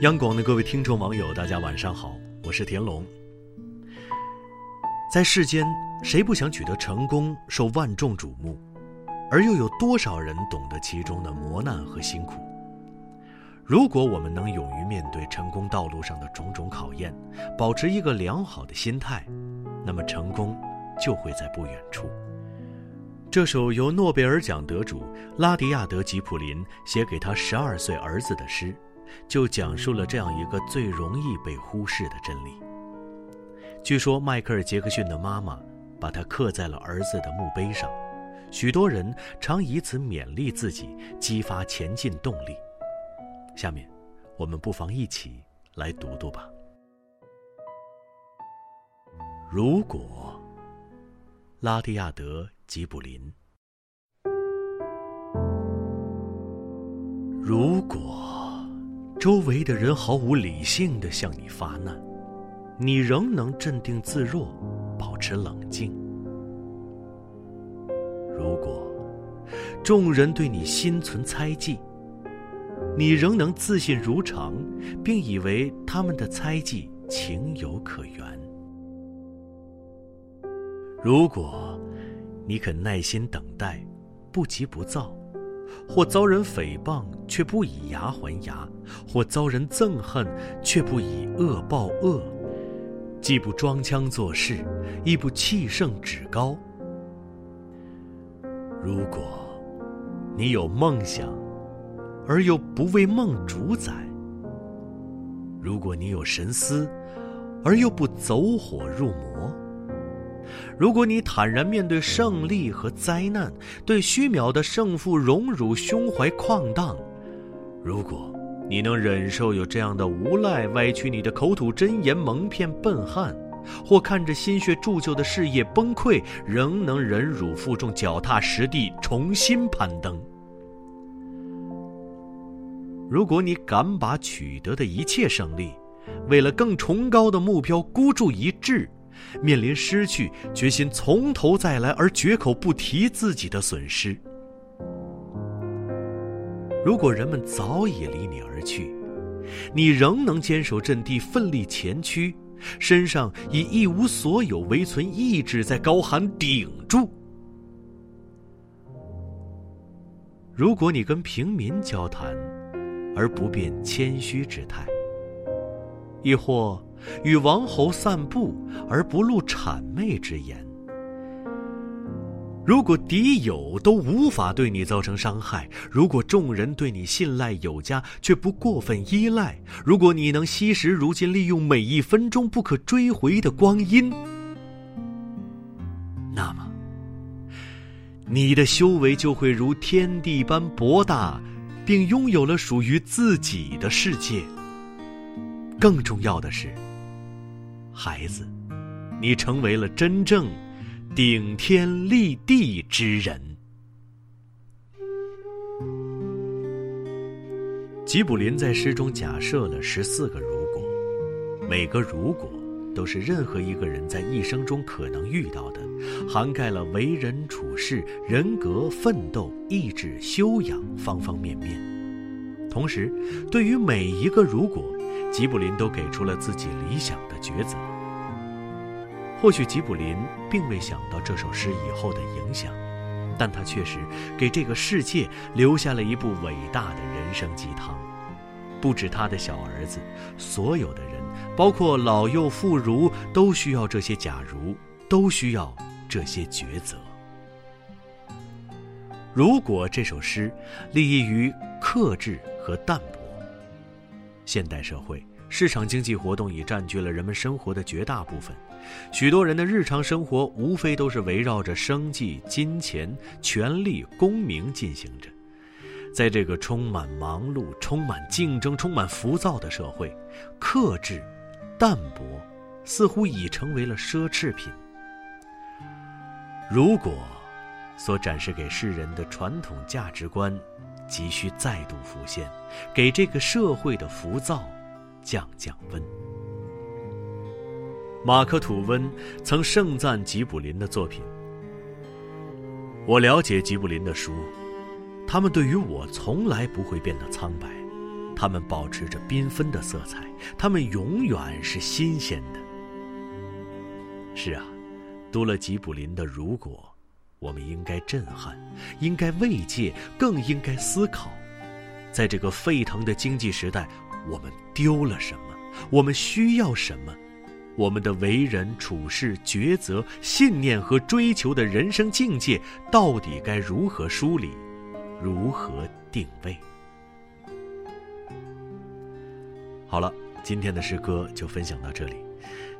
央广的各位听众网友，大家晚上好，我是田龙。在世间，谁不想取得成功，受万众瞩目？而又有多少人懂得其中的磨难和辛苦？如果我们能勇于面对成功道路上的种种考验，保持一个良好的心态，那么成功就会在不远处。这首由诺贝尔奖得主拉迪亚德·吉普林写给他十二岁儿子的诗。就讲述了这样一个最容易被忽视的真理。据说迈克尔·杰克逊的妈妈把它刻在了儿子的墓碑上，许多人常以此勉励自己，激发前进动力。下面，我们不妨一起来读读吧。如果，拉蒂亚德·吉卜林。如果。周围的人毫无理性的向你发难，你仍能镇定自若，保持冷静。如果众人对你心存猜忌，你仍能自信如常，并以为他们的猜忌情有可原。如果你肯耐心等待，不急不躁。或遭人诽谤，却不以牙还牙；或遭人憎恨，却不以恶报恶。既不装腔作势，亦不气盛趾高。如果你有梦想，而又不为梦主宰；如果你有神思，而又不走火入魔。如果你坦然面对胜利和灾难，对虚渺的胜负荣辱胸怀旷荡；如果你能忍受有这样的无赖歪曲你的口吐真言，蒙骗笨汉，或看着心血铸就的事业崩溃，仍能忍辱负重，脚踏实地，重新攀登；如果你敢把取得的一切胜利，为了更崇高的目标孤注一掷。面临失去，决心从头再来，而绝口不提自己的损失。如果人们早已离你而去，你仍能坚守阵地，奋力前驱，身上以一无所有为存意志，在高喊顶住。如果你跟平民交谈，而不变谦虚之态，亦或。与王侯散步而不露谄媚之言。如果敌友都无法对你造成伤害，如果众人对你信赖有加却不过分依赖，如果你能惜时如金，利用每一分钟不可追回的光阴，那么你的修为就会如天地般博大，并拥有了属于自己的世界。更重要的是。孩子，你成为了真正顶天立地之人。吉卜林在诗中假设了十四个如果，每个如果都是任何一个人在一生中可能遇到的，涵盖了为人处事、人格、奋斗、意志、修养方方面面。同时，对于每一个如果。吉卜林都给出了自己理想的抉择。或许吉卜林并未想到这首诗以后的影响，但他确实给这个世界留下了一部伟大的人生鸡汤。不止他的小儿子，所有的人，包括老幼妇孺，都需要这些假如，都需要这些抉择。如果这首诗立意于克制和淡泊。现代社会，市场经济活动已占据了人们生活的绝大部分，许多人的日常生活无非都是围绕着生计、金钱、权力、功名进行着。在这个充满忙碌、充满竞争、充满浮躁的社会，克制、淡泊，似乎已成为了奢侈品。如果所展示给世人的传统价值观，急需再度浮现，给这个社会的浮躁降降温。马克吐温曾盛赞吉卜林的作品。我了解吉卜林的书，他们对于我从来不会变得苍白，他们保持着缤纷的色彩，他们永远是新鲜的。是啊，读了吉卜林的《如果》，我们应该震撼，应该慰藉，更应该思考，在这个沸腾的经济时代，我们丢了什么？我们需要什么？我们的为人处事、抉择、信念和追求的人生境界，到底该如何梳理，如何定位？好了，今天的诗歌就分享到这里，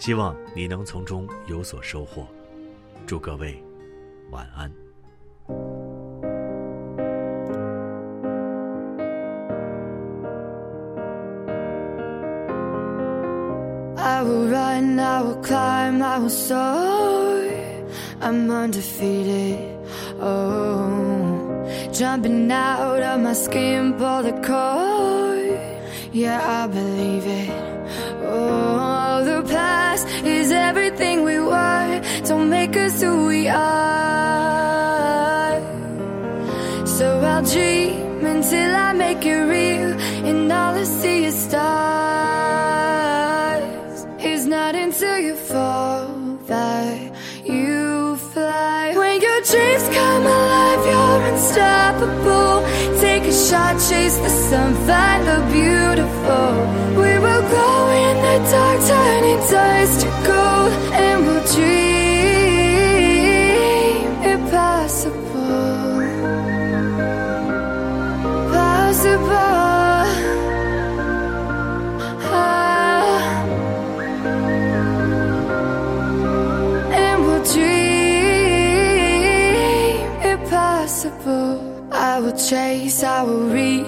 希望你能从中有所收获。祝各位晚安。I will run, I will climb, I will soar. I'm undefeated. Oh, jumping out of my skin, pull the cord. Yeah, I believe it. Oh, the past is everything we were. Don't make us who we are. So I'll dream until I make it real, and all I see is stars. It's not until you fall that you fly. When your dreams come alive, you're unstoppable. Take a shot, chase the sun, find the beautiful.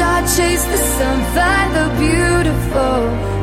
I chase the sun, find the beautiful.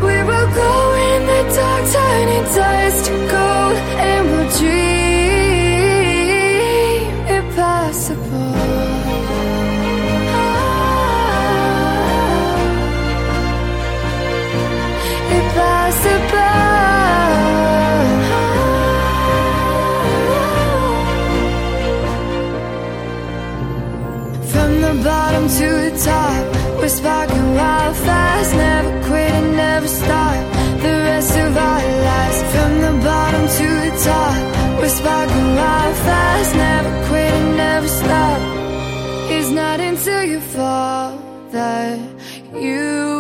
thought that you